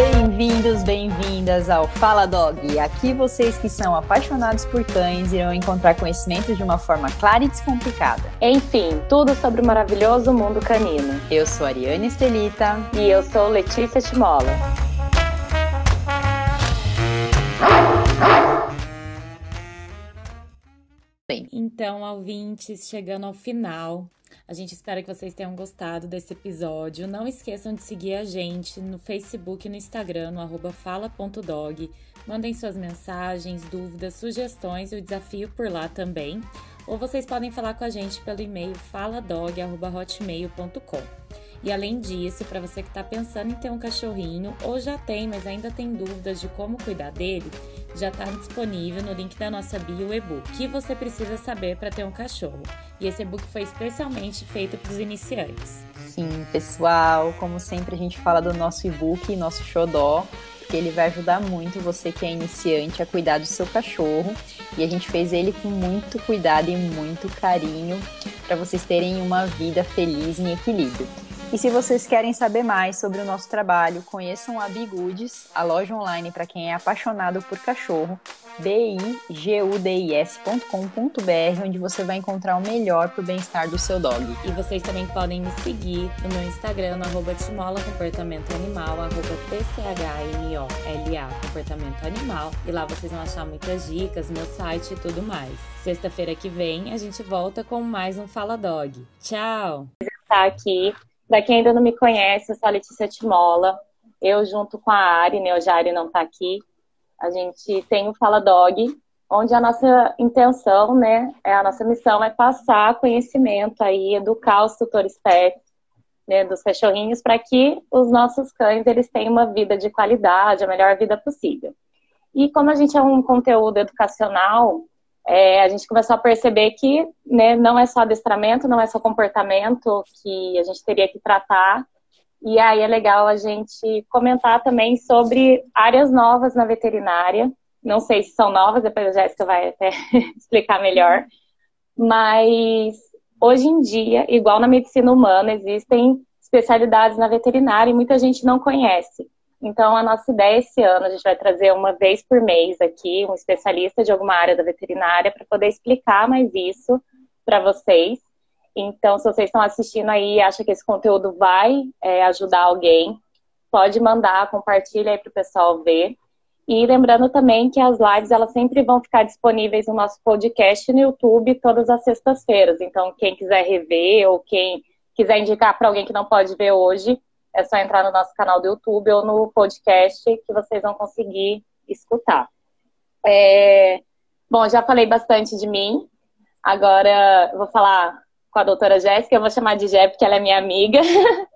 Bem-vindos, bem-vindas ao Fala Dog. Aqui vocês que são apaixonados por cães irão encontrar conhecimento de uma forma clara e descomplicada. Enfim, tudo sobre o maravilhoso mundo canino. Eu sou Ariane Estelita. E eu sou Letícia Timola. Bem, então, ouvintes, chegando ao final, a gente espera que vocês tenham gostado desse episódio. Não esqueçam de seguir a gente no Facebook e no Instagram, no arroba fala.dog. Mandem suas mensagens, dúvidas, sugestões e o desafio por lá também. Ou vocês podem falar com a gente pelo e-mail faladog.hotmail.com. E além disso, para você que está pensando em ter um cachorrinho ou já tem, mas ainda tem dúvidas de como cuidar dele, já está disponível no link da nossa bio o e-book que você precisa saber para ter um cachorro. E esse e-book foi especialmente feito para os iniciantes. Sim, pessoal, como sempre a gente fala do nosso e-book, nosso xodó, porque ele vai ajudar muito você que é iniciante a cuidar do seu cachorro. E a gente fez ele com muito cuidado e muito carinho para vocês terem uma vida feliz em equilíbrio. E se vocês querem saber mais sobre o nosso trabalho, conheçam a Bigoods, a loja online para quem é apaixonado por cachorro, bigudis.com.br, onde você vai encontrar o melhor para o bem-estar do seu dog. E vocês também podem me seguir no meu Instagram, no arroba Timola Comportamento Animal, arroba TCHMOLA Comportamento Animal. E lá vocês vão achar muitas dicas, meu site e tudo mais. Sexta-feira que vem a gente volta com mais um Fala Dog. Tchau! Tá aqui para quem ainda não me conhece, eu sou a Letícia Timola. Eu, junto com a Ari, né, hoje a Ari não está aqui, a gente tem o Fala Dog, onde a nossa intenção, né, é a nossa missão é passar conhecimento aí, educar os tutores pet, né, dos cachorrinhos, para que os nossos cães eles tenham uma vida de qualidade, a melhor vida possível. E como a gente é um conteúdo educacional, é, a gente começou a perceber que né, não é só adestramento, não é só comportamento que a gente teria que tratar. E aí é legal a gente comentar também sobre áreas novas na veterinária. Não sei se são novas, depois a Jéssica vai até explicar melhor. Mas hoje em dia, igual na medicina humana, existem especialidades na veterinária e muita gente não conhece. Então, a nossa ideia esse ano, a gente vai trazer uma vez por mês aqui um especialista de alguma área da veterinária para poder explicar mais isso para vocês. Então, se vocês estão assistindo aí e acham que esse conteúdo vai é, ajudar alguém, pode mandar, compartilha aí para o pessoal ver. E lembrando também que as lives elas sempre vão ficar disponíveis no nosso podcast no YouTube todas as sextas-feiras. Então, quem quiser rever ou quem quiser indicar para alguém que não pode ver hoje, é só entrar no nosso canal do YouTube ou no podcast que vocês vão conseguir escutar. É... Bom, já falei bastante de mim. Agora vou falar com a doutora Jéssica. Eu vou chamar de Jé porque ela é minha amiga.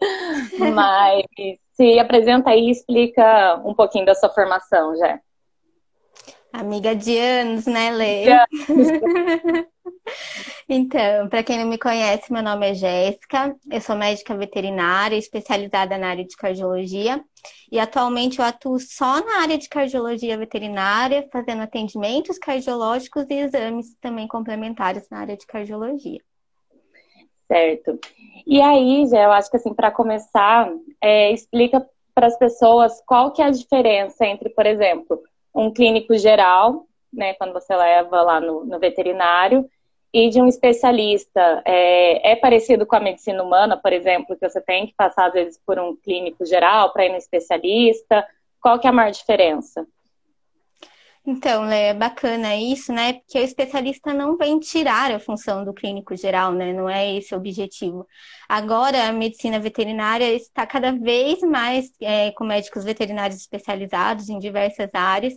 Mas se apresenta aí e explica um pouquinho da sua formação, Jé. Amiga de anos, né, Lê? então, para quem não me conhece, meu nome é Jéssica, eu sou médica veterinária, especializada na área de cardiologia, e atualmente eu atuo só na área de cardiologia veterinária, fazendo atendimentos cardiológicos e exames também complementares na área de cardiologia. Certo. E aí, Jé, eu acho que assim, para começar, é, explica para as pessoas qual que é a diferença entre, por exemplo, um clínico geral, né, quando você leva lá no, no veterinário, e de um especialista. É, é, parecido com a medicina humana, por exemplo, que você tem que passar, às vezes, por um clínico geral para ir no especialista? Qual que é a maior diferença? Então, é bacana isso, né? Porque o especialista não vem tirar a função do clínico geral, né? Não é esse o objetivo. Agora, a medicina veterinária está cada vez mais é, com médicos veterinários especializados em diversas áreas.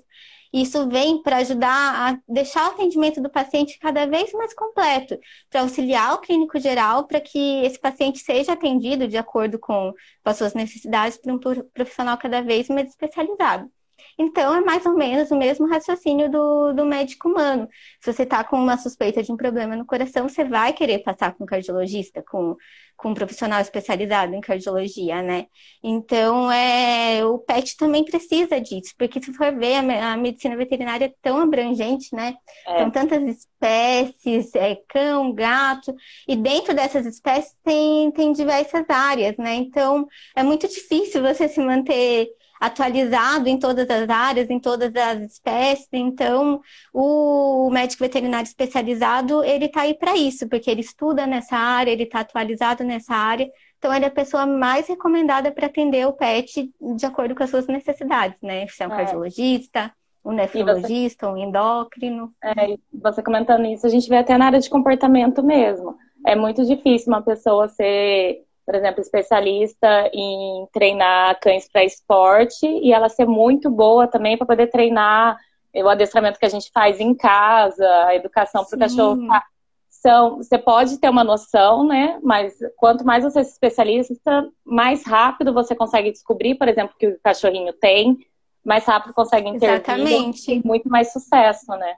Isso vem para ajudar a deixar o atendimento do paciente cada vez mais completo, para auxiliar o clínico geral para que esse paciente seja atendido de acordo com, com as suas necessidades por um profissional cada vez mais especializado. Então, é mais ou menos o mesmo raciocínio do, do médico humano. Se você está com uma suspeita de um problema no coração, você vai querer passar com um cardiologista, com, com um profissional especializado em cardiologia, né? Então, é, o PET também precisa disso, porque se for ver, a, a medicina veterinária é tão abrangente, né? É. São tantas espécies, é, cão, gato, e dentro dessas espécies tem, tem diversas áreas, né? Então, é muito difícil você se manter atualizado em todas as áreas, em todas as espécies. Então, o médico veterinário especializado, ele está aí para isso, porque ele estuda nessa área, ele está atualizado nessa área. Então, ele é a pessoa mais recomendada para atender o pet de acordo com as suas necessidades, né? Se é um é. cardiologista, um nefrologista, você... um endócrino. É, você comentando isso, a gente vê até na área de comportamento mesmo. É muito difícil uma pessoa ser por exemplo, especialista em treinar cães para esporte e ela ser muito boa também para poder treinar o adestramento que a gente faz em casa, a educação para o cachorro. São, você pode ter uma noção, né? Mas quanto mais você se especialista, mais rápido você consegue descobrir, por exemplo, que o cachorrinho tem, mais rápido consegue intervir. Exatamente. muito mais sucesso, né?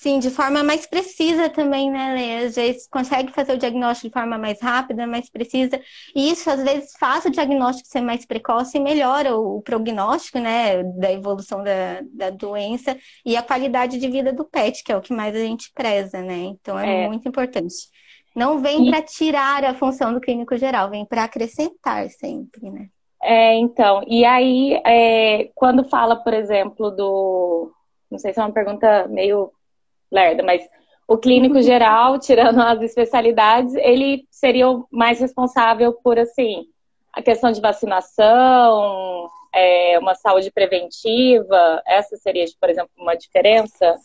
Sim, de forma mais precisa também, né, Lê? Às vezes consegue fazer o diagnóstico de forma mais rápida, mais precisa. E isso, às vezes, faz o diagnóstico ser mais precoce e melhora o prognóstico, né, da evolução da, da doença e a qualidade de vida do pet, que é o que mais a gente preza, né? Então, é, é. muito importante. Não vem e... para tirar a função do clínico geral, vem para acrescentar sempre, né? É, então, e aí, é, quando fala, por exemplo, do. Não sei se é uma pergunta meio lerda, mas o clínico geral, tirando as especialidades, ele seria o mais responsável por, assim, a questão de vacinação, é, uma saúde preventiva, essa seria, por exemplo, uma diferença?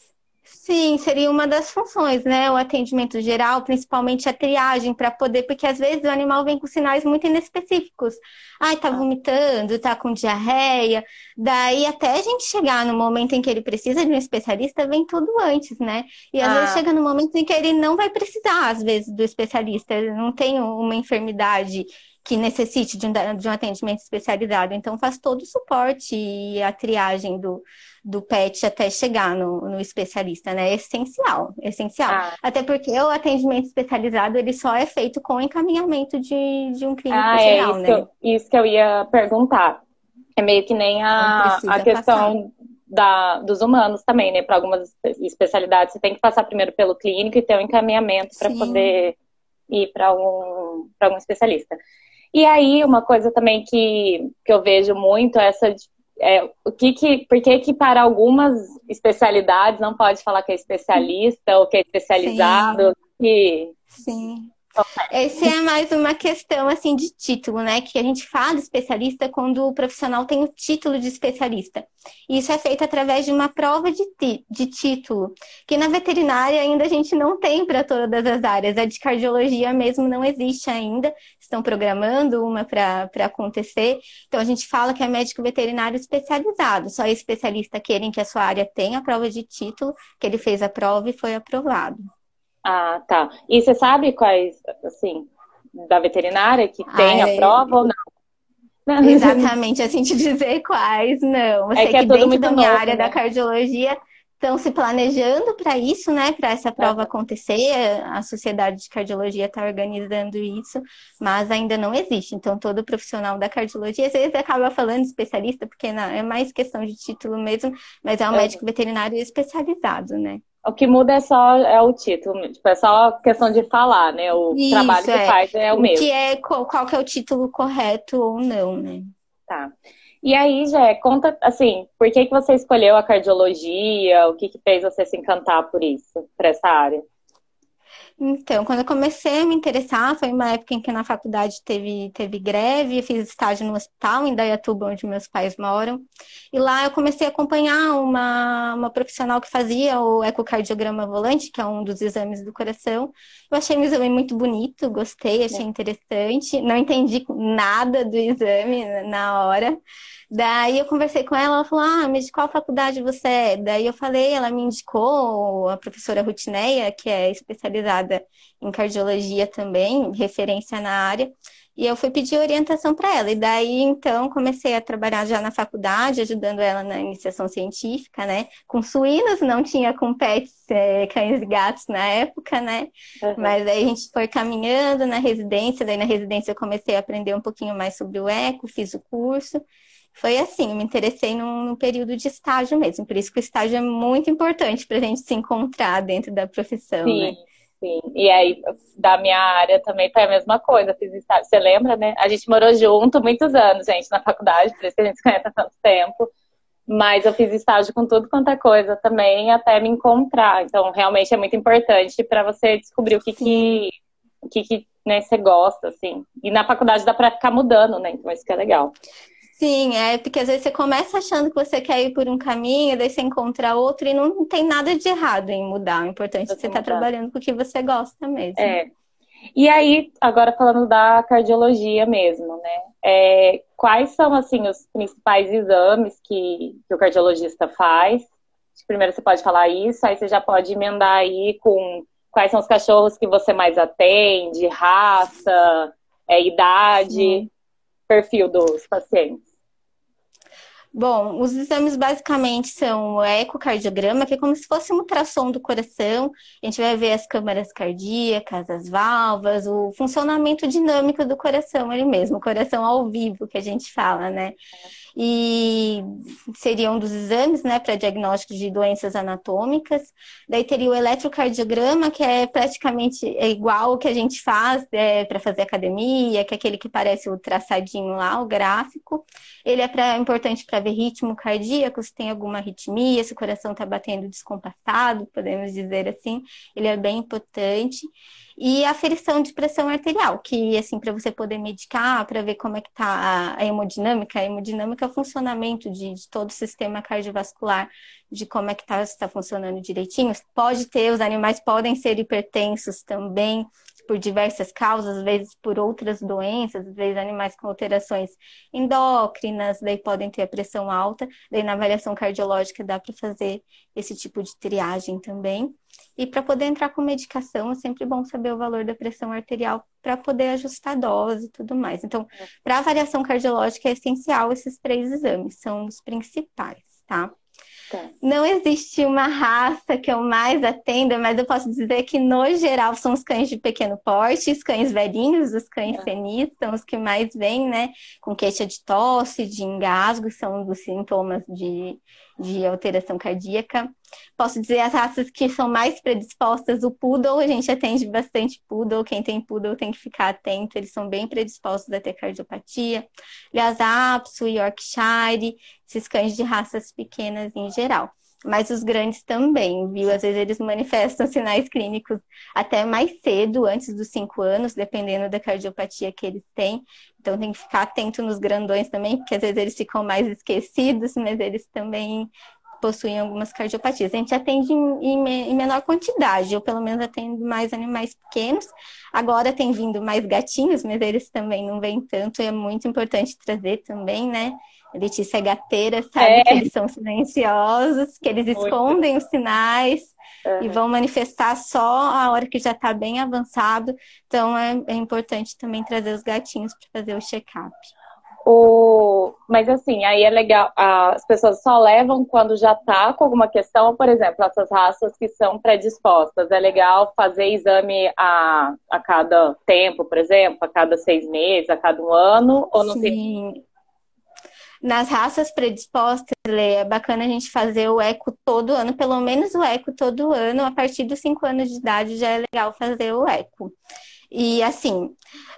Sim, seria uma das funções, né? O atendimento geral, principalmente a triagem, para poder, porque às vezes o animal vem com sinais muito inespecíficos. Ai, tá vomitando, tá com diarreia. Daí até a gente chegar no momento em que ele precisa de um especialista, vem tudo antes, né? E às ah. vezes chega no momento em que ele não vai precisar, às vezes, do especialista. Ele não tem uma enfermidade que necessite de um, de um atendimento especializado. Então, faz todo o suporte e a triagem do, do pet até chegar no, no especialista, né? É essencial, essencial. Ah. Até porque o atendimento especializado, ele só é feito com encaminhamento de, de um clínico ah, é, geral, é, isso né? Que eu, isso que eu ia perguntar. É meio que nem a, a questão da, dos humanos também, né? Para algumas especialidades, você tem que passar primeiro pelo clínico e ter um encaminhamento para poder ir para algum, algum especialista. E aí, uma coisa também que, que eu vejo muito é essa. É, o que que, por que que para algumas especialidades não pode falar que é especialista ou que é especializado? Sim. Que... Sim. Essa é mais uma questão assim de título, né? Que a gente fala especialista quando o profissional tem o título de especialista. Isso é feito através de uma prova de, de título, que na veterinária ainda a gente não tem para todas as áreas. A de cardiologia mesmo não existe ainda. Estão programando uma para acontecer. Então a gente fala que é médico veterinário especializado. Só especialista querem que a sua área tenha a prova de título, que ele fez a prova e foi aprovado. Ah, tá. E você sabe quais, assim, da veterinária que tem a prova ou não? Exatamente, assim te dizer quais, não. Eu é sei que, é que dentro da minha novo, área né? da cardiologia estão se planejando para isso, né? Para essa prova acontecer. A Sociedade de Cardiologia está organizando isso, mas ainda não existe. Então, todo profissional da cardiologia, às vezes acaba falando especialista, porque não, é mais questão de título mesmo, mas é um é. médico veterinário especializado, né? O que muda é só é o título, tipo, é só questão de falar, né? O Isso, trabalho que é. faz é o, mesmo. Que é qual, qual, que é o título correto ou não, né? Tá. E aí, Jé, conta assim, por que, que você escolheu a cardiologia? O que, que fez você se encantar por isso, por essa área? Então, quando eu comecei a me interessar, foi uma época em que na faculdade teve, teve greve, eu fiz estágio no hospital em Dayatuba, onde meus pais moram. E lá eu comecei a acompanhar uma, uma profissional que fazia o ecocardiograma volante, que é um dos exames do coração. Eu achei o exame muito bonito, gostei, achei interessante. Não entendi nada do exame na hora. Daí eu conversei com ela, ela falou: Ah, mas de qual faculdade você é? Daí eu falei, ela me indicou a professora Rutineia, que é especializada em cardiologia também, referência na área. E eu fui pedir orientação para ela. E daí, então, comecei a trabalhar já na faculdade, ajudando ela na iniciação científica, né? Com suínos, não tinha com pets, é, cães e gatos na época, né? Uhum. Mas aí a gente foi caminhando na residência. Daí, na residência, eu comecei a aprender um pouquinho mais sobre o eco, fiz o curso foi assim, me interessei num, num, período de estágio mesmo. Por isso que o estágio é muito importante para a gente se encontrar dentro da profissão, Sim. né? Sim, e aí da minha área também foi a mesma coisa. Fiz estágio. Você lembra, né? A gente morou junto muitos anos, gente, na faculdade, por isso que a gente se conhece há tanto tempo. Mas eu fiz estágio com tudo quanto é coisa também, até me encontrar. Então, realmente é muito importante para você descobrir o que, que, o que, que né, você gosta, assim. E na faculdade dá para ficar mudando, né? Então, isso que é legal. Sim, é porque às vezes você começa achando que você quer ir por um caminho, daí você encontra outro e não tem nada de errado em mudar. O importante é você estar tá trabalhando com o que você gosta mesmo. É. E aí, agora falando da cardiologia mesmo, né? É, quais são, assim, os principais exames que, que o cardiologista faz? Primeiro você pode falar isso, aí você já pode emendar aí com quais são os cachorros que você mais atende, raça, é, idade, perfil dos pacientes. Bom, os exames basicamente são o ecocardiograma, que é como se fosse um ultrassom do coração. A gente vai ver as câmaras cardíacas, as válvulas, o funcionamento dinâmico do coração, ele mesmo, o coração ao vivo que a gente fala, né? E seria um dos exames, né, para diagnóstico de doenças anatômicas. Daí teria o eletrocardiograma, que é praticamente é igual o que a gente faz é, para fazer academia, que é aquele que parece o traçadinho lá, o gráfico. Ele é pra, importante para ver ritmo cardíaco, se tem alguma arritmia, se o coração está batendo descompassado, podemos dizer assim. Ele é bem importante e a aferição de pressão arterial, que assim para você poder medicar, para ver como é que tá a hemodinâmica, a hemodinâmica é o funcionamento de, de todo o sistema cardiovascular, de como é que está tá funcionando direitinho. Pode ter, os animais podem ser hipertensos também, por diversas causas, às vezes por outras doenças, às vezes animais com alterações endócrinas, daí podem ter a pressão alta, daí na avaliação cardiológica dá para fazer esse tipo de triagem também. E para poder entrar com medicação, é sempre bom saber o valor da pressão arterial para poder ajustar a dose e tudo mais. Então, para avaliação cardiológica é essencial esses três exames, são os principais, tá? Tá. Não existe uma raça que eu mais atenda, mas eu posso dizer que, no geral, são os cães de pequeno porte, os cães velhinhos, os cães senis, são os que mais vêm, né? Com queixa de tosse, de engasgo, são um dos sintomas de, de alteração cardíaca. Posso dizer as raças que são mais predispostas, o poodle, a gente atende bastante poodle, quem tem poodle tem que ficar atento, eles são bem predispostos a ter cardiopatia. Lhasa Apso, Yorkshire, esses cães de raças pequenas em geral. Mas os grandes também, viu? Às vezes eles manifestam sinais clínicos até mais cedo, antes dos cinco anos, dependendo da cardiopatia que eles têm. Então tem que ficar atento nos grandões também, porque às vezes eles ficam mais esquecidos, mas eles também possuem algumas cardiopatias. A gente atende em, menor quantidade, eu pelo menos atendo mais animais pequenos. Agora tem vindo mais gatinhos, mas eles também não vêm tanto, e é muito importante trazer também, né? Letícia é gateira, sabe é. que eles são silenciosos, que eles muito. escondem os sinais uhum. e vão manifestar só a hora que já está bem avançado. Então é, é importante também trazer os gatinhos para fazer o check-up. O... Mas assim, aí é legal, as pessoas só levam quando já tá com alguma questão, por exemplo, essas raças que são predispostas. É legal fazer exame a, a cada tempo, por exemplo, a cada seis meses, a cada um ano, ou não Sim. tem. Nas raças predispostas, é bacana a gente fazer o eco todo ano, pelo menos o eco todo ano. A partir dos cinco anos de idade já é legal fazer o eco. E assim,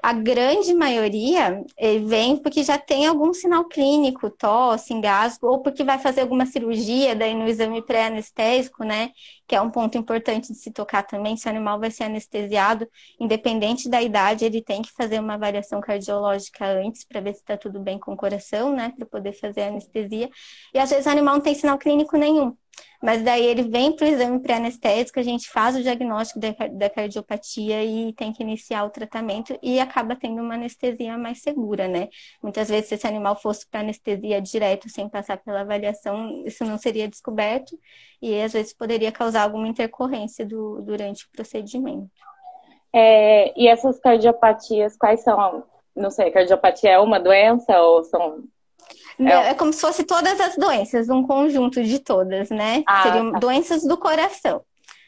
a grande maioria eh, vem porque já tem algum sinal clínico, tosse, engasgo, ou porque vai fazer alguma cirurgia, daí no exame pré-anestésico, né? Que é um ponto importante de se tocar também. Se o animal vai ser anestesiado, independente da idade, ele tem que fazer uma avaliação cardiológica antes para ver se está tudo bem com o coração, né? Para poder fazer a anestesia. E às vezes o animal não tem sinal clínico nenhum. Mas daí ele vem para o exame pré-anestésico, a gente faz o diagnóstico da, cardiopatia e tem que iniciar o tratamento e acaba tendo uma anestesia mais segura, né? Muitas vezes, se esse animal fosse para anestesia direto, sem passar pela avaliação, isso não seria descoberto e às vezes poderia causar alguma intercorrência do, durante o procedimento. É, e essas cardiopatias, quais são? Não sei, cardiopatia é uma doença ou são é, é como se fosse todas as doenças, um conjunto de todas, né? Ah, Seriam tá. doenças do coração.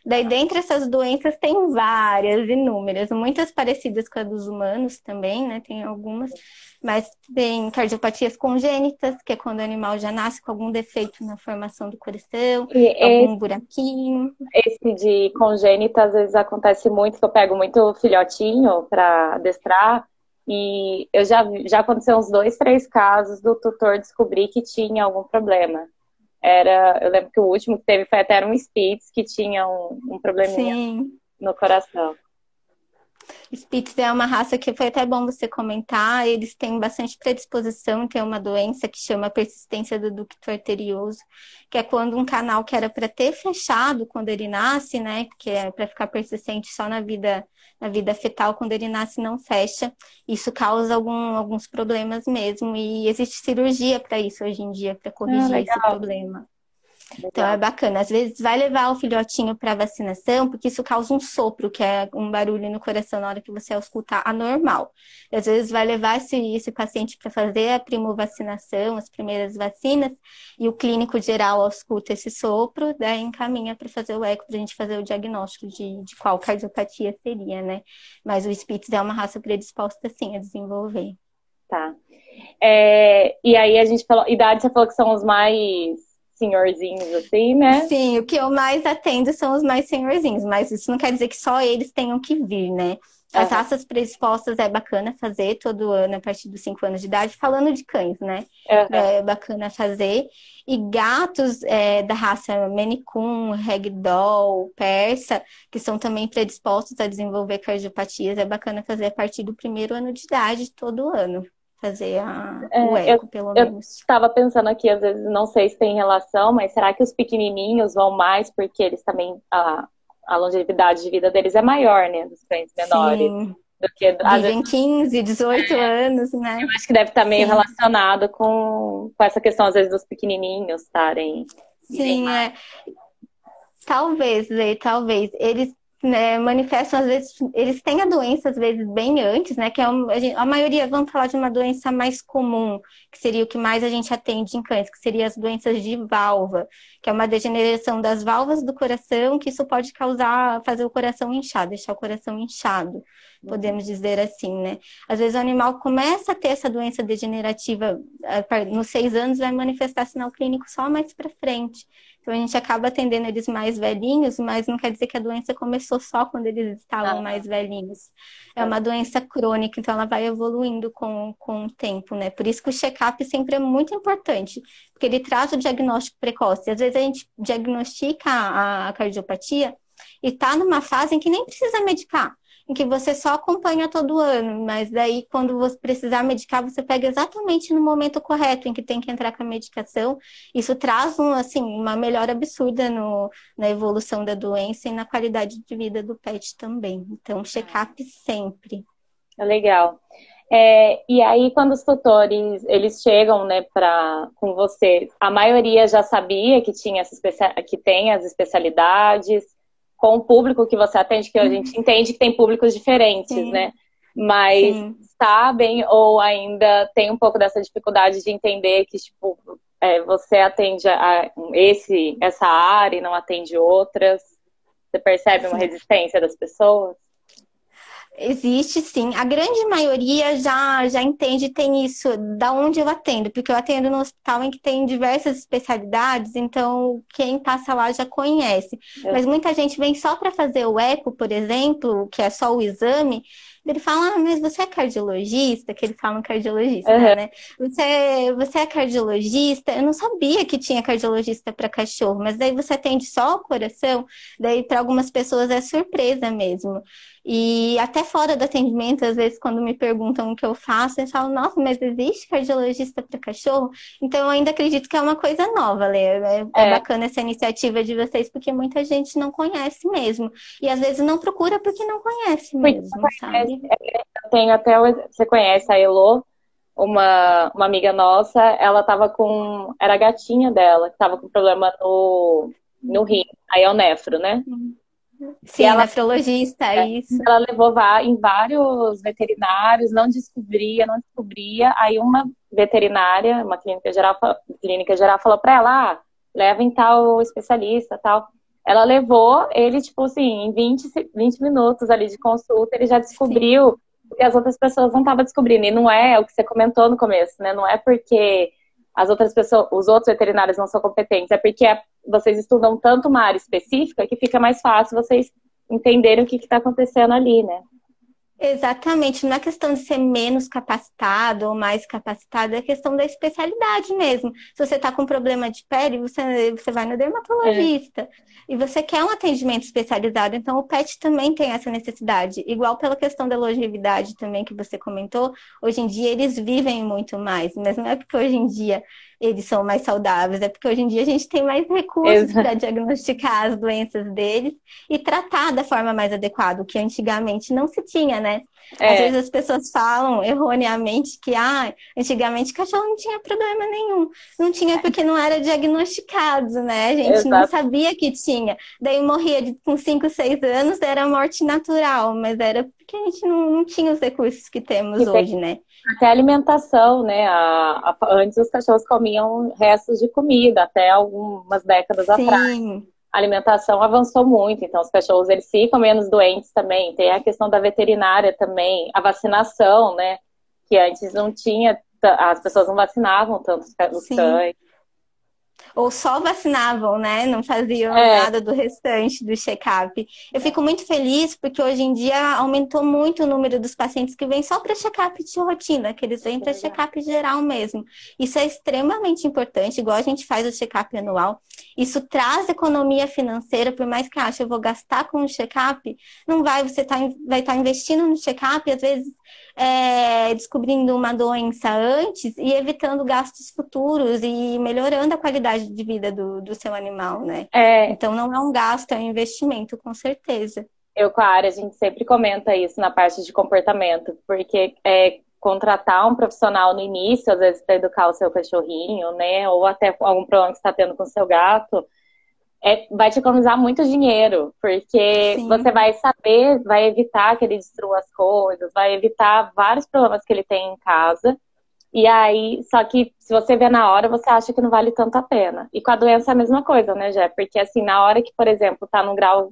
Daí, dentre essas doenças, tem várias, inúmeras, muitas parecidas com a dos humanos também, né? Tem algumas, mas tem cardiopatias congênitas, que é quando o animal já nasce com algum defeito na formação do coração, e algum esse, buraquinho. Esse de congênita, às vezes acontece muito, que eu pego muito filhotinho para adestrar, e eu já, já aconteceu uns dois, três casos do tutor descobrir que tinha algum problema. Era, eu lembro que o último que teve foi até um Spitz que tinha um, um probleminha Sim. no coração. Spitz é uma raça que foi até bom você comentar. Eles têm bastante predisposição, tem uma doença que chama persistência do ducto arterioso, que é quando um canal que era para ter fechado quando ele nasce, né, que é para ficar persistente só na vida na vida fetal, quando ele nasce não fecha. Isso causa algum, alguns problemas mesmo e existe cirurgia para isso hoje em dia para corrigir ah, esse problema. Então é bacana. Às vezes vai levar o filhotinho para vacinação, porque isso causa um sopro, que é um barulho no coração na hora que você escutar anormal. E às vezes vai levar esse, esse paciente para fazer a primovacinação, as primeiras vacinas, e o clínico geral escuta esse sopro, daí encaminha para fazer o eco, para a gente fazer o diagnóstico de, de qual cardiopatia seria, né? Mas o Spitz é uma raça predisposta, sim, a desenvolver. Tá. É, e aí a gente falou, idade você falou que são os mais senhorzinhos, assim, né? Sim, o que eu mais atendo são os mais senhorzinhos, mas isso não quer dizer que só eles tenham que vir, né? As uhum. raças predispostas é bacana fazer todo ano, a partir dos 5 anos de idade, falando de cães, né? Uhum. É bacana fazer. E gatos é, da raça Maine Coon, Ragdoll, Persa, que são também predispostos a desenvolver cardiopatias, é bacana fazer a partir do primeiro ano de idade, todo ano fazer a, é, o eco, eu, pelo menos. Eu estava pensando aqui, às vezes, não sei se tem relação, mas será que os pequenininhos vão mais porque eles também, a, a longevidade de vida deles é maior, né, dos cães menores? Sim. Do que, Vivem vezes, 15, 18 é, anos, né? Eu acho que deve estar meio Sim. relacionado com, com essa questão, às vezes, dos pequenininhos estarem... Sim, é. Talvez, Lê, talvez. Eles né, manifestam, às vezes, eles têm a doença, às vezes, bem antes, né? Que é uma, a, gente, a, maioria, vamos falar de uma doença mais comum, que seria o que mais a gente atende em cães, que seria as doenças de válvula, que é uma degeneração das válvulas do coração, que isso pode causar, fazer o coração inchar, deixar o coração inchado, podemos dizer assim, né? Às vezes o animal começa a ter essa doença degenerativa nos seis anos, vai manifestar sinal clínico só mais para frente. Então a gente acaba atendendo eles mais velhinhos, mas não quer dizer que a doença começou só quando eles estavam ah. mais velhinhos. É uma doença crônica, então ela vai evoluindo com, com o tempo, né? Por isso que o check-up sempre é muito importante, porque ele traz o diagnóstico precoce. Às vezes a gente diagnostica a, a cardiopatia e está numa fase em que nem precisa medicar em que você só acompanha todo ano, mas daí quando você precisar medicar, você pega exatamente no momento correto em que tem que entrar com a medicação. Isso traz um, assim, uma melhora absurda no, na evolução da doença e na qualidade de vida do pet também. Então, check-up sempre. É legal. É, e aí, quando os tutores eles chegam, né, para com você, a maioria já sabia que tinha essa que tem as especialidades, com o público que você atende, que a gente uhum. entende que tem públicos diferentes, Sim. né? Mas Sim. sabem ou ainda tem um pouco dessa dificuldade de entender que, tipo, é, você atende a esse, essa área e não atende outras? Você percebe uma resistência das pessoas? Existe sim. A grande maioria já, já entende tem isso, da onde eu atendo, porque eu atendo no hospital em que tem diversas especialidades, então quem passa lá já conhece. É. Mas muita gente vem só para fazer o eco, por exemplo, que é só o exame, ele fala, ah, mas você é cardiologista? Que eles falam cardiologista, uhum. né? Você, você é cardiologista? Eu não sabia que tinha cardiologista para cachorro, mas daí você atende só o coração? Daí para algumas pessoas é surpresa mesmo. E até fora do atendimento, às vezes, quando me perguntam o que eu faço, eu falo, nossa, mas existe cardiologista para cachorro? Então, eu ainda acredito que é uma coisa nova, Lê. É, é, é, bacana essa iniciativa de vocês, porque muita gente não conhece mesmo. E às vezes não procura porque não conhece mesmo, sabe? É, eu tenho até, você conhece a Elo, uma, uma amiga nossa, ela tava com, era a gatinha dela, que tava com problema no, no rim, aí é o nefro, né? Uhum. Sim, ela, nefrologista, é isso. Ela levou em vários veterinários, não descobria, não descobria. Aí uma veterinária, uma clínica geral, clínica geral falou para ela, ah, leva em tal especialista, tal. ela levou ele, tipo assim, em 20, 20 minutos ali de consulta, ele já descobriu Sim. o que as outras pessoas não estavam descobrindo. E não é o que você comentou no começo, né? Não é porque as outras pessoas, os outros veterinários não são competentes, é porque é, vocês estudam tanto uma área específica que fica mais fácil vocês entenderem o que está acontecendo ali, né? Exatamente, não é questão de ser menos capacitado ou mais capacitado, é questão da especialidade mesmo. Se você está com problema de pele, você, você vai no dermatologista. É. E você quer um atendimento especializado, então o PET também tem essa necessidade. Igual pela questão da longevidade também que você comentou, hoje em dia eles vivem muito mais, mas não é porque hoje em dia eles são mais saudáveis, é porque hoje em dia a gente tem mais recursos para diagnosticar as doenças deles e tratar da forma mais adequada, o que antigamente não se tinha, né? É. Às vezes as pessoas falam erroneamente que ah, antigamente cachorro não tinha problema nenhum. Não tinha porque não era diagnosticado, né? A gente Exato. não sabia que tinha. Daí morria de, com 5, 6 anos, era morte natural, mas era porque a gente não, não tinha os recursos que temos e hoje, tem... né? Até alimentação, né? A, a, antes os cachorros comiam restos de comida, até algumas décadas Sim. atrás. A alimentação avançou muito, então os cachorros eles ficam menos doentes também. Tem a questão da veterinária também, a vacinação, né? Que antes não tinha, as pessoas não vacinavam tanto os cães ou só vacinavam, né? Não faziam é. nada do restante do check-up. Eu fico muito feliz porque hoje em dia aumentou muito o número dos pacientes que vêm só para check-up de rotina, que eles vêm para check-up geral mesmo. Isso é extremamente importante, igual a gente faz o check-up anual. Isso traz economia financeira, por mais que ache eu vou gastar com o check-up, não vai, você tá, vai estar tá investindo no check-up, às vezes é, descobrindo uma doença antes e evitando gastos futuros e melhorando a qualidade de vida do, do seu animal, né? É. Então não é um gasto, é um investimento, com certeza. Eu com a área, a gente sempre comenta isso na parte de comportamento, porque é, contratar um profissional no início, às vezes para educar o seu cachorrinho, né? Ou até algum problema que está tendo com o seu gato, é, vai te economizar muito dinheiro, porque Sim. você vai saber, vai evitar que ele destrua as coisas, vai evitar vários problemas que ele tem em casa. E aí, só que se você vê na hora, você acha que não vale tanto a pena. E com a doença é a mesma coisa, né, Jé? Porque assim, na hora que, por exemplo, tá num grau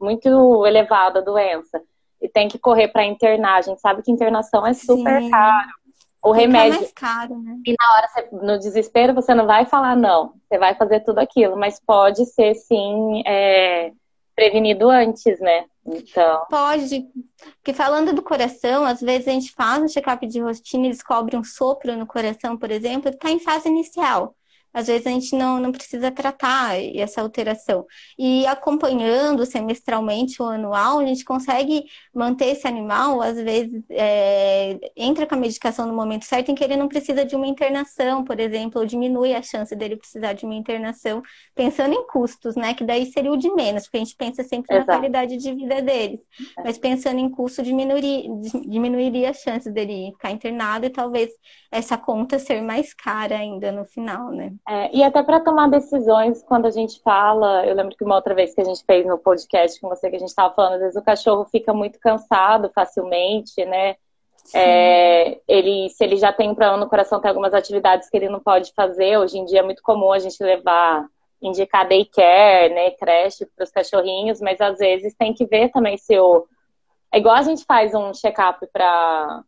muito elevado a doença e tem que correr para internar, a gente sabe que internação é super Sim. caro o Fica remédio. mais caro, né? E na hora, você, no desespero, você não vai falar não. Você vai fazer tudo aquilo, mas pode ser sim é, prevenido antes, né? Então. Pode. Porque falando do coração, às vezes a gente faz um check-up de rotina e descobre um sopro no coração, por exemplo, que está em fase inicial às vezes a gente não, não precisa tratar essa alteração. E acompanhando semestralmente ou anual, a gente consegue manter esse animal, às vezes é, entra com a medicação no momento certo, em que ele não precisa de uma internação, por exemplo, ou diminui a chance dele precisar de uma internação, pensando em custos, né? Que daí seria o de menos, porque a gente pensa sempre Exato. na qualidade de vida deles. É. Mas pensando em custo, diminuiria, diminuiria a chance dele ficar internado e talvez essa conta ser mais cara ainda no final, né? É, e até para tomar decisões, quando a gente fala, eu lembro que uma outra vez que a gente fez no podcast com você, que a gente estava falando, às vezes o cachorro fica muito cansado facilmente, né? É, ele, se ele já tem um problema no coração, tem algumas atividades que ele não pode fazer. Hoje em dia é muito comum a gente levar, indicar daycare, né, creche para os cachorrinhos, mas às vezes tem que ver também se o. É igual a gente faz um check-up para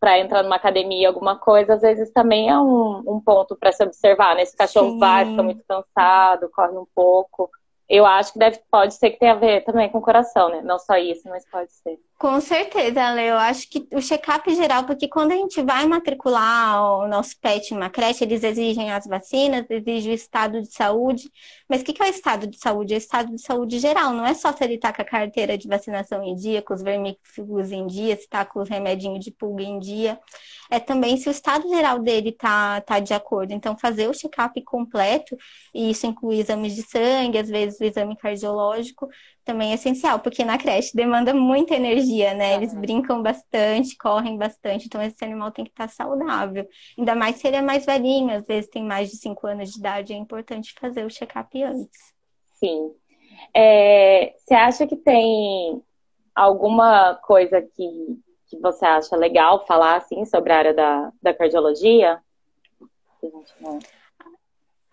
para entrar numa academia, alguma coisa, às vezes também é um, um ponto para se observar, né? Esse cachorro Sim. vai, fica muito cansado, corre um pouco. Eu acho que deve, pode ser que tenha a ver também com o coração, né? Não só isso, mas pode ser. Com certeza, Leo. Acho que o check-up geral, porque quando a gente vai matricular o nosso pet em uma creche, eles exigem as vacinas, exigem o estado de saúde. Mas o que é o estado de saúde? É o estado de saúde geral. Não é só se ele está com a carteira de vacinação em dia, com os vermífugos em dia, se está com os remedinhos de pulga em dia. É também se o estado geral dele está tá de acordo. Então, fazer o check-up completo, e isso inclui exames de sangue, às vezes o exame cardiológico, também é essencial, porque na creche demanda muita energia, né? Eles brincam bastante, correm bastante, então esse animal tem que estar saudável. Ainda mais se ele é mais velhinho, às vezes tem mais de 5 anos de idade, é importante fazer o check-up antes. Sim. É, você acha que tem alguma coisa que, que você acha legal falar assim sobre a área da, da cardiologia?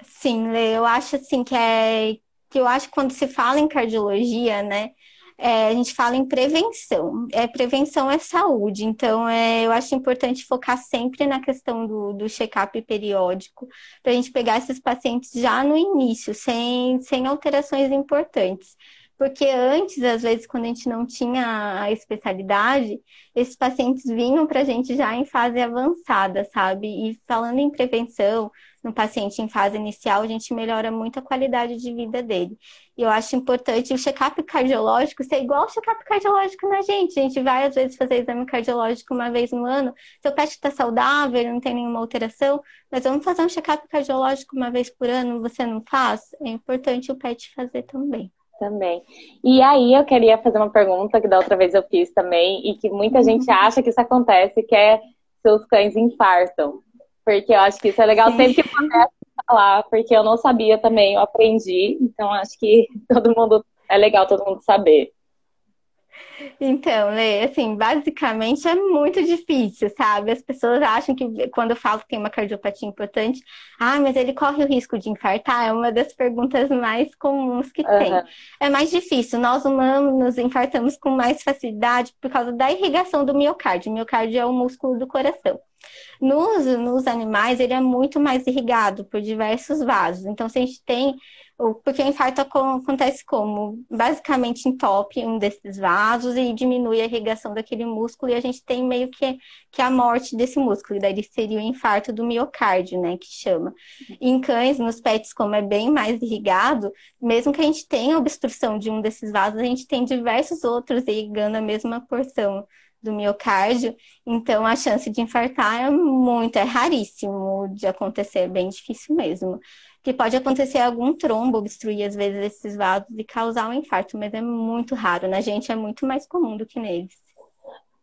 Sim, eu acho assim que é que eu acho que quando se fala em cardiologia, né, é, a gente fala em prevenção. É, prevenção é saúde, então é, eu acho importante focar sempre na questão do, do check-up periódico, para a gente pegar esses pacientes já no início, sem, sem alterações importantes. Porque antes, às vezes, quando a gente não tinha a especialidade, esses pacientes vinham para a gente já em fase avançada, sabe? E falando em prevenção, no paciente em fase inicial, a gente melhora muito a qualidade de vida dele. E eu acho importante o check-up cardiológico ser igual o check-up cardiológico na gente. A gente vai, às vezes, fazer exame cardiológico uma vez no ano. Seu PET está saudável, não tem nenhuma alteração, mas vamos fazer um check-up cardiológico uma vez por ano, você não faz? É importante o PET fazer também. Também. E aí eu queria fazer uma pergunta que da outra vez eu fiz também e que muita gente uhum. acha que isso acontece, que é seus cães infartam. Porque eu acho que isso é legal Sim. sempre que acontece falar, porque eu não sabia também, eu aprendi, então acho que todo mundo é legal todo mundo saber. Então, Lê, assim, basicamente é muito difícil, sabe? As pessoas acham que quando eu falo que tem uma cardiopatia importante, ah, mas ele corre o risco de infartar? É uma das perguntas mais comuns que uhum. tem. É mais difícil. Nós humanos nos infartamos com mais facilidade por causa da irrigação do miocárdio. O miocárdio é o músculo do coração. Nos, nos animais, ele é muito mais irrigado por diversos vasos. Então, se a gente tem porque o infarto acontece como? Basicamente entope um desses vasos e diminui a irrigação daquele músculo e a gente tem meio que, que a morte desse músculo. E daí seria o infarto do miocárdio, né, que chama. em cães, nos pets, como é bem mais irrigado, mesmo que a gente tenha obstrução de um desses vasos, a gente tem diversos outros irrigando a mesma porção do miocárdio, então a chance de infartar é muito, é raríssimo de acontecer, é bem difícil mesmo que pode acontecer algum trombo obstruir às vezes esses vasos e causar um infarto, mas é muito raro. Na gente é muito mais comum do que neles.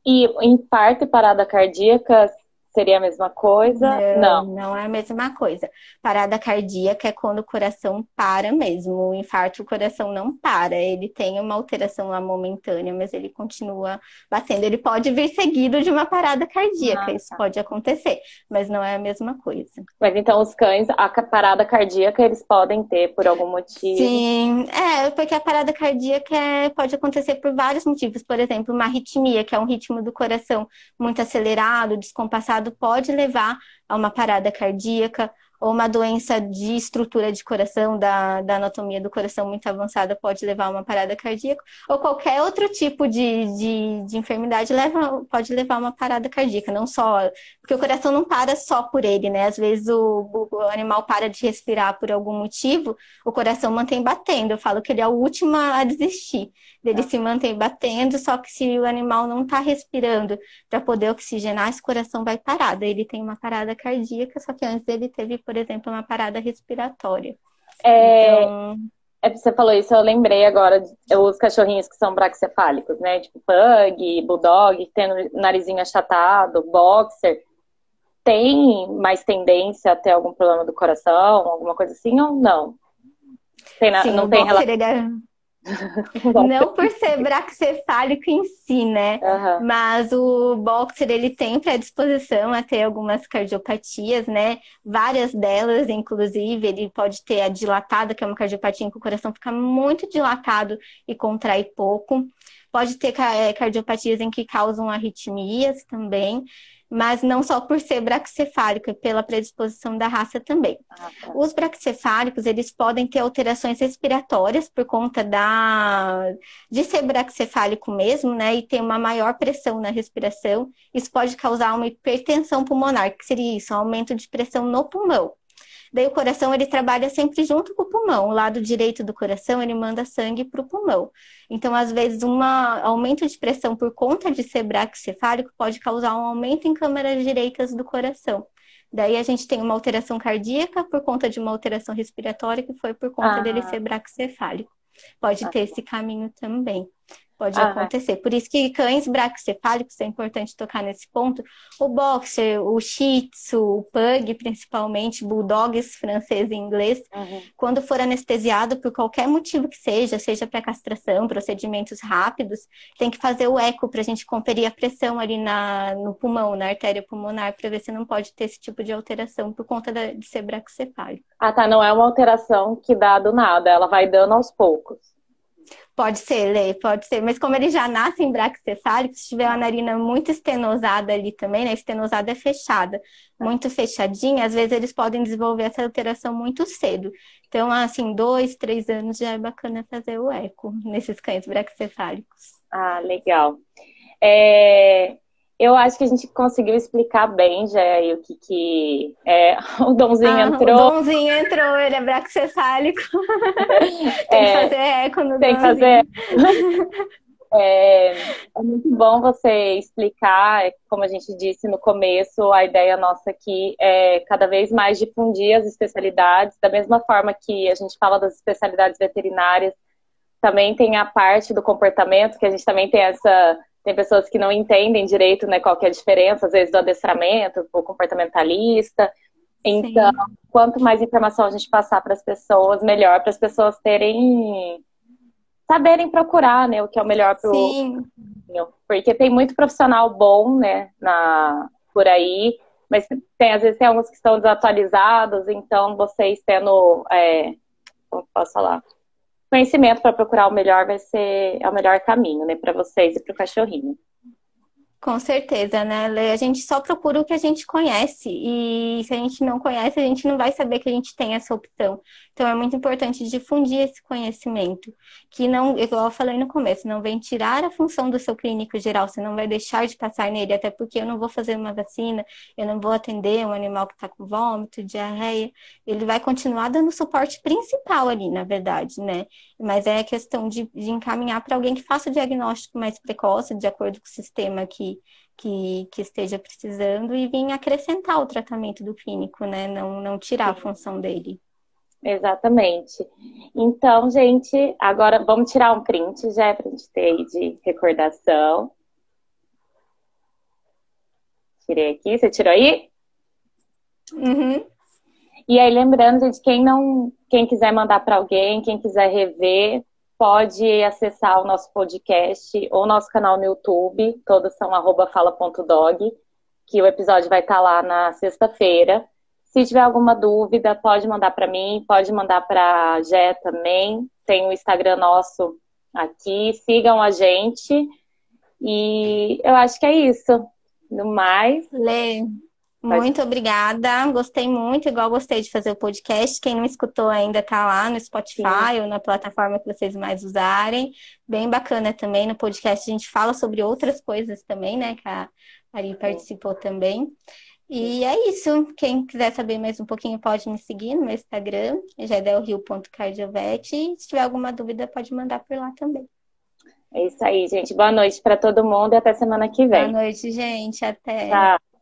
E infarto e parada cardíaca Seria a mesma coisa? Não, não, não é a mesma coisa. Parada cardíaca é quando o coração para mesmo. O infarto, o coração não para. Ele tem uma alteração lá momentânea, mas ele continua batendo. Ele pode vir seguido de uma parada cardíaca. Ah, Isso tá. pode acontecer, mas não é a mesma coisa. Mas então os cães, a parada cardíaca, eles podem ter por algum motivo? Sim, é, porque a parada cardíaca é, pode acontecer por vários motivos. Por exemplo, uma arritmia, que é um ritmo do coração muito acelerado, descompassado pode levar a uma parada cardíaca ou uma doença de estrutura de coração, da, da anatomia do coração muito avançada, pode levar a uma parada cardíaca, ou qualquer outro tipo de, de, de enfermidade leva, pode levar a uma parada cardíaca, não só. Porque o coração não para só por ele, né? Às vezes o, o animal para de respirar por algum motivo, o coração mantém batendo. Eu falo que ele é o último a desistir. Ele ah. se mantém batendo, só que se o animal não está respirando para poder oxigenar, esse coração vai parar. Daí ele tem uma parada cardíaca, só que antes ele teve, por exemplo, uma parada respiratória. É... Então... É, você falou isso, eu lembrei agora os cachorrinhos que são braxcefálicos, né? Tipo pug, bulldog, tendo narizinho achatado, boxer. Tem mais tendência a ter algum problema do coração, alguma coisa assim ou não? Tem na, Sim, não tem relação. É não por ser braxcefálico em si, né? Uhum. Mas o boxer ele tem predisposição a ter algumas cardiopatias, né? Várias delas, inclusive, ele pode ter a dilatada, que é uma cardiopatia em que o coração fica muito dilatado e contrai pouco. Pode ter eh, cardiopatias em que causam arritmias também mas não só por ser braxcefálico, é pela predisposição da raça também. Ah, tá. Os braxcefálicos, eles podem ter alterações respiratórias por conta da de ser braxcefálico mesmo, né, e ter uma maior pressão na respiração. Isso pode causar uma hipertensão pulmonar, que seria isso, um aumento de pressão no pulmão. Daí o coração ele trabalha sempre junto com o pulmão. O lado direito do coração ele manda sangue para o pulmão. Então, às vezes, um aumento de pressão por conta de ser braquicefálico pode causar um aumento em câmaras direitas do coração. Daí a gente tem uma alteração cardíaca por conta de uma alteração respiratória que foi por conta ah. dele ser braquicefálico. Pode ah. ter esse caminho também. Pode ah, acontecer. Por isso que cães braquicefálicos é importante tocar nesse ponto. O boxer, o shih tzu, o pug, principalmente, bulldogs francês e inglês, uhum. quando for anestesiado por qualquer motivo que seja, seja para castração, procedimentos rápidos, tem que fazer o eco para a gente conferir a pressão ali na, no pulmão, na artéria pulmonar, para ver se não pode ter esse tipo de alteração por conta da, de ser braquicefálico. Ah, tá. Não é uma alteração que dá do nada, ela vai dando aos poucos. Pode ser, Lê, pode ser. Mas como ele já nasce em braquicefálico, se tiver uma narina muito estenosada ali também, né? Estenosada é fechada, muito fechadinha, às vezes eles podem desenvolver essa alteração muito cedo. Então, assim, dois, três anos já é bacana fazer o eco nesses cães braquicefálicos. Ah, legal. É, eu acho que a gente conseguiu explicar bem já aí o que, que é, o Donzinho ah, entrou. O Donzinho entrou, ele é braxcefálico. tem é, que fazer eco no Tem Donzinho. que fazer. É, é, muito bom você explicar, é, como a gente disse no começo, a ideia nossa aqui é cada vez mais difundir as especialidades, da mesma forma que a gente fala das especialidades veterinárias, também tem a parte do comportamento, que a gente também tem essa tem pessoas que não entendem direito né, qual é a diferença, às vezes, do adestramento, o comportamentalista. Então, Sim. quanto mais informação a gente passar para as pessoas, melhor para as pessoas terem. saberem procurar né, o que é o melhor para o. Porque tem muito profissional bom né, na, por aí, mas tem, às vezes tem alguns que estão desatualizados, então vocês tendo. É, como posso falar? Conhecimento para procurar o melhor vai ser é o melhor caminho, né, para vocês e para o cachorrinho. Com certeza, né, Lê? A gente só procura o que a gente conhece. E se a gente não conhece, a gente não vai saber que a gente tem essa opção. Então é muito importante difundir esse conhecimento. Que não, igual eu falei no começo, não vem tirar a função do seu clínico geral. Você não vai deixar de passar nele, até porque eu não vou fazer uma vacina, eu não vou atender um animal que está com vômito, diarreia. Ele vai continuar dando suporte principal ali, na verdade, né? Mas é questão de, de encaminhar para alguém que faça o diagnóstico mais precoce, de acordo com o sistema que que, que, esteja precisando e vir acrescentar o tratamento do clínico, né? Não, não tirar a função dele. Exatamente. Então, gente, agora vamos tirar um print já para a gente ter aí de recordação. Tirei aqui, você tirou aí? Uhum. E aí, lembrando, gente, quem não, quem quiser mandar para alguém, quem quiser rever, pode acessar o nosso podcast ou nosso canal no YouTube, todos são fala.dog, que o episódio vai estar lá na sexta-feira. Se tiver alguma dúvida, pode mandar para mim, pode mandar para a Gé também. Tem o Instagram nosso aqui, sigam a gente. E eu acho que é isso. No mais. Lê, muito obrigada, gostei muito, igual gostei de fazer o podcast. Quem não escutou ainda tá lá no Spotify Sim. ou na plataforma que vocês mais usarem. Bem bacana também. No podcast a gente fala sobre outras coisas também, né? Que a Ari participou também. E é isso. Quem quiser saber mais um pouquinho pode me seguir no meu Instagram. E se tiver alguma dúvida, pode mandar por lá também. É isso aí, gente. Boa noite para todo mundo e até semana que vem. Boa noite, gente. Até. Tchau.